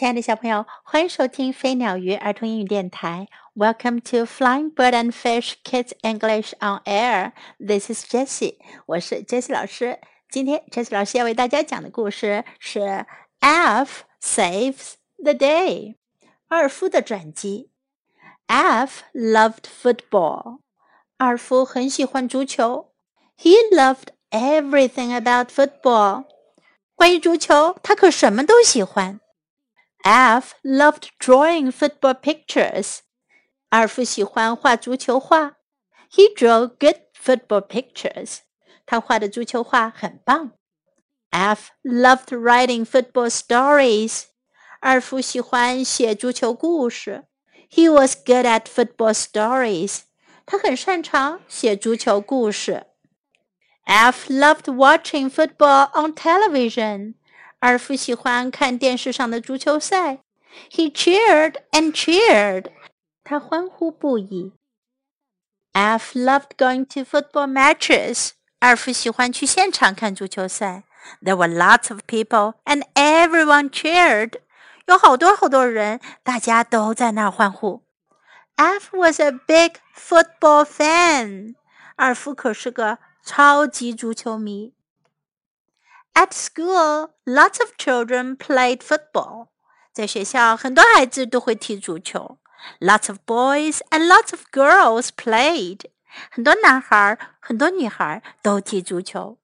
亲爱的小朋友，欢迎收听飞鸟鱼儿童英语电台。Welcome to Flying Bird and Fish Kids English on Air. This is Jessie，我是 Jessie 老师。今天 Jessie 老师要为大家讲的故事是 Alf Saves the Day，二夫的转机。Alf loved football，二夫很喜欢足球。He loved everything about football，关于足球，他可什么都喜欢。Alf loved drawing football pictures. 二夫喜欢画足球画。He drew good football pictures. 他画的足球画很棒。Alf loved writing football stories. 二夫喜欢写足球故事。He was good at football stories. 他很擅长写足球故事。Alf loved watching football on television. 尔夫喜欢看电视上的足球赛。He cheered and cheered. 他欢呼不已。Alf loved going to football matches。二夫喜欢去现场看足球赛。There were lots of people and everyone cheered. 有好多好多人，大家都在那儿欢呼。Alf was a big football fan。二夫可是个超级足球迷。at school, lots of children played football. 在学校，很多孩子都会踢足球。Lots of boys and lots of girls played. 很多男孩，很多女孩都踢足球。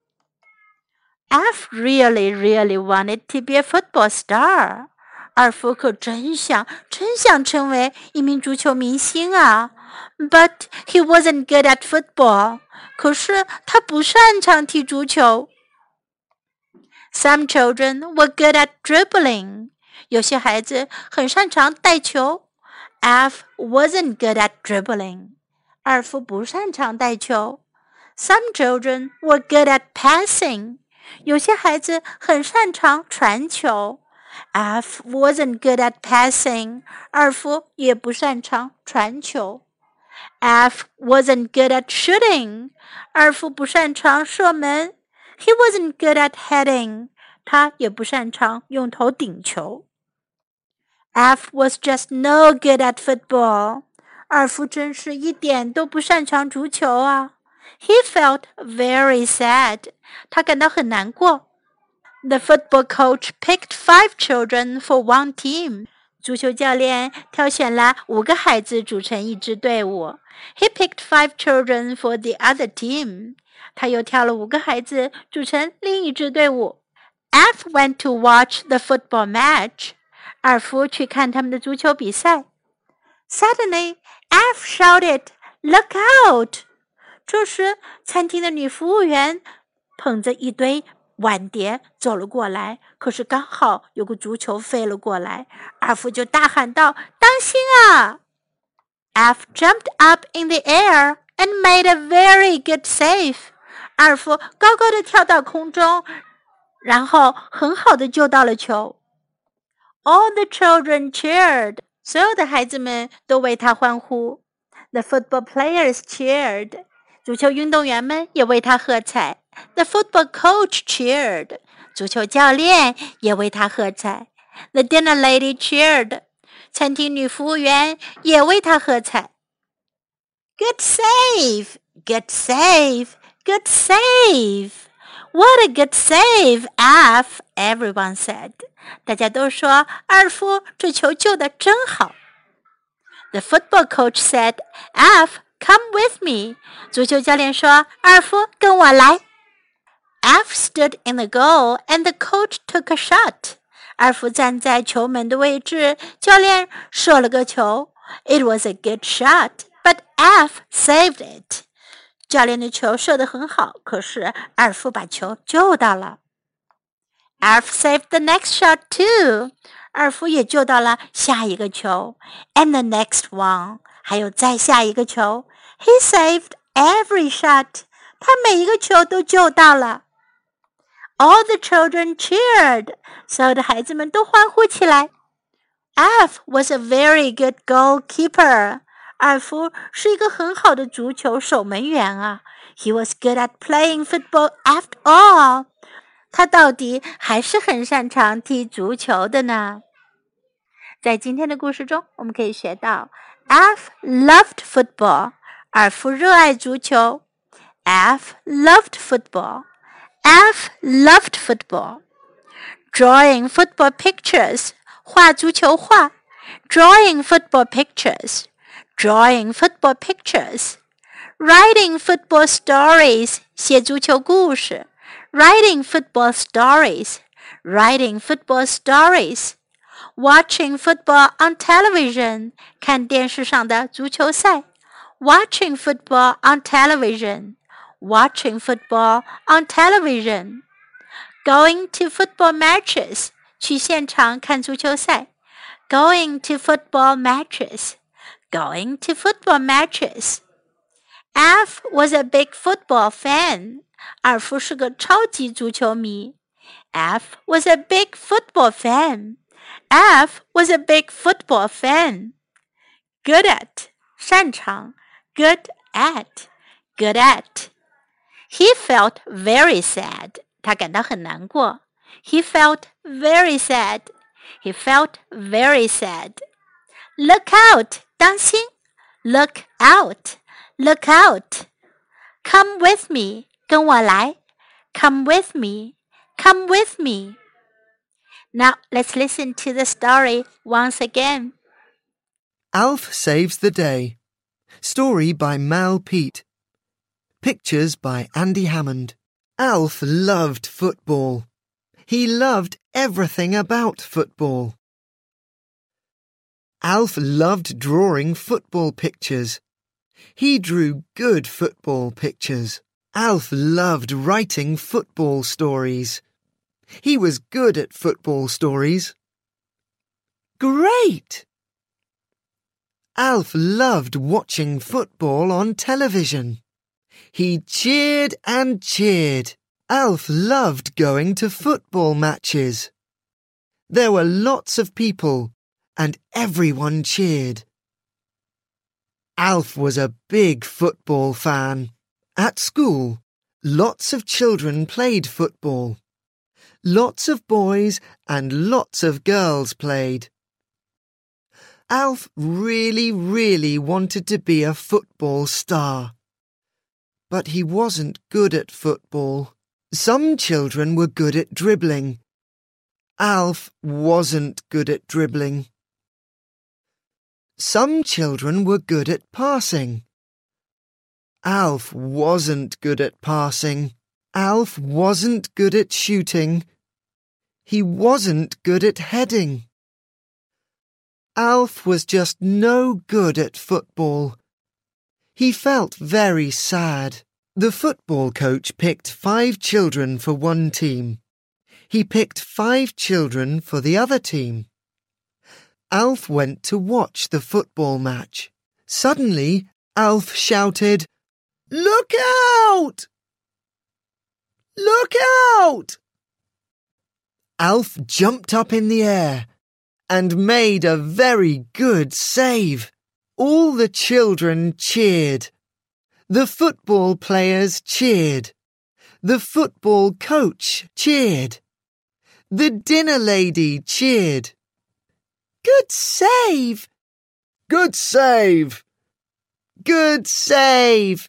F really, really wanted to be a football star. 二夫可真想，真想成为一名足球明星啊！But he wasn't good at football. 可是他不擅长踢足球。 some children were good at dribbling. 有些孩子很擅长带球。Alf wasn't good at dribbling. 二夫不擅长带球。Some children were good at passing. 有些孩子很擅长传球。Alf wasn't good at passing. 二夫也不擅长传球。Alf wasn't good at shooting. 二夫不擅长射门。he wasn't good at heading. 他也不擅长用头顶球。Alf was just no good at football. 二夫真是一点都不擅长足球啊。He felt very sad. 他感到很难过。The football coach picked five children for one team. 足球教练挑选了五个孩子组成一支队伍。He picked five children for the other team. 他又挑了五个孩子组成另一支队伍。F went to watch the football match. 二夫去看他们的足球比赛。Suddenly, F shouted, "Look out!" 这时，餐厅的女服务员捧着一堆碗碟走了过来，可是刚好有个足球飞了过来，二夫就大喊道：“当心啊！”F jumped up in the air and made a very good save. 阿尔夫高高的跳到空中，然后很好的救到了球。All the children cheered，所有的孩子们都为他欢呼。The football players cheered，足球运动员们也为他喝彩。The football coach cheered，足球教练也为他喝彩。The dinner lady cheered，餐厅女服务员也为他喝彩。 Good save，good save。Good save! What a good save, F! Everyone said. 大家都说二夫这球救的真好。The football coach said, F, come with me. 足球教练说二夫跟我来。F stood in the goal and the coach took a shot. 二夫站在球门的位置，教练射了个球。It was a good shot, But Alf saved it。教练的球射得很好，可是阿尔夫把球救到了。Alf saved the next shot too。阿尔夫也救到了下一个球，and the next one，还有再下一个球。He saved every shot。他每一个球都救到了。All the children cheered。所有的孩子们都欢呼起来。Alf was a very good goalkeeper。尔弗是一个很好的足球守门员啊。He was good at playing football after all。他到底还是很擅长踢足球的呢。在今天的故事中，我们可以学到：Alf loved football。尔夫热爱足球。Alf loved football. Alf loved football. Drawing football pictures. 画足球画。Drawing football pictures Drawing football pictures. Writing football stories. 写足球故事。Writing football stories. Writing football stories. Watching football on television. 看电视上的足球赛。Watching football on television watching football on television, going to football matches, 去现场看足球赛，going to football matches, going to football matches. Alf was a big football fan. 二夫是个超级足球迷。Alf was a big football fan. Alf was a big football fan. Good at 擅长。Good at good at. He felt very sad. 他感到很难过。He felt very sad. He felt very sad. Look out! dancing? Look out! Look out! Come with me, 跟我来。Come with me, come with me. Now let's listen to the story once again. Alf Saves the Day. Story by Mal Peet. Pictures by Andy Hammond. Alf loved football. He loved everything about football. Alf loved drawing football pictures. He drew good football pictures. Alf loved writing football stories. He was good at football stories. Great! Alf loved watching football on television. He cheered and cheered. Alf loved going to football matches. There were lots of people, and everyone cheered. Alf was a big football fan. At school, lots of children played football. Lots of boys and lots of girls played. Alf really, really wanted to be a football star but he wasn't good at football. Some children were good at dribbling. Alf wasn't good at dribbling. Some children were good at passing. Alf wasn't good at passing. Alf wasn't good at shooting. He wasn't good at heading. Alf was just no good at football. He felt very sad. The football coach picked five children for one team. He picked five children for the other team. Alf went to watch the football match. Suddenly, Alf shouted, Look out! Look out! Alf jumped up in the air and made a very good save. All the children cheered. The football players cheered. The football coach cheered. The dinner lady cheered. Good save! Good save! Good save!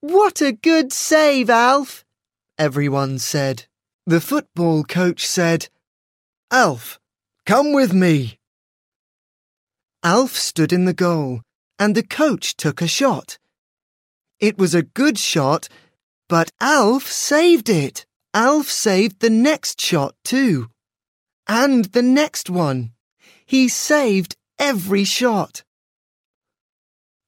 What a good save, Alf! Everyone said. The football coach said, Alf, come with me. Alf stood in the goal, and the coach took a shot. It was a good shot, but Alf saved it. Alf saved the next shot too And the next one. He saved every shot.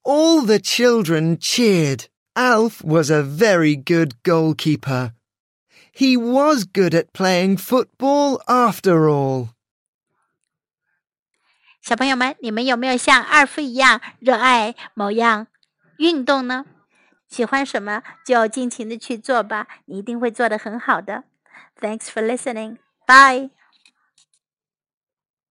All the children cheered. Alf was a very good goalkeeper. He was good at playing football after all. 小朋友们，你们有没有像二夫一样热爱某样运动呢？喜欢什么就尽情的去做吧，你一定会做得很好的。Thanks for listening. Bye.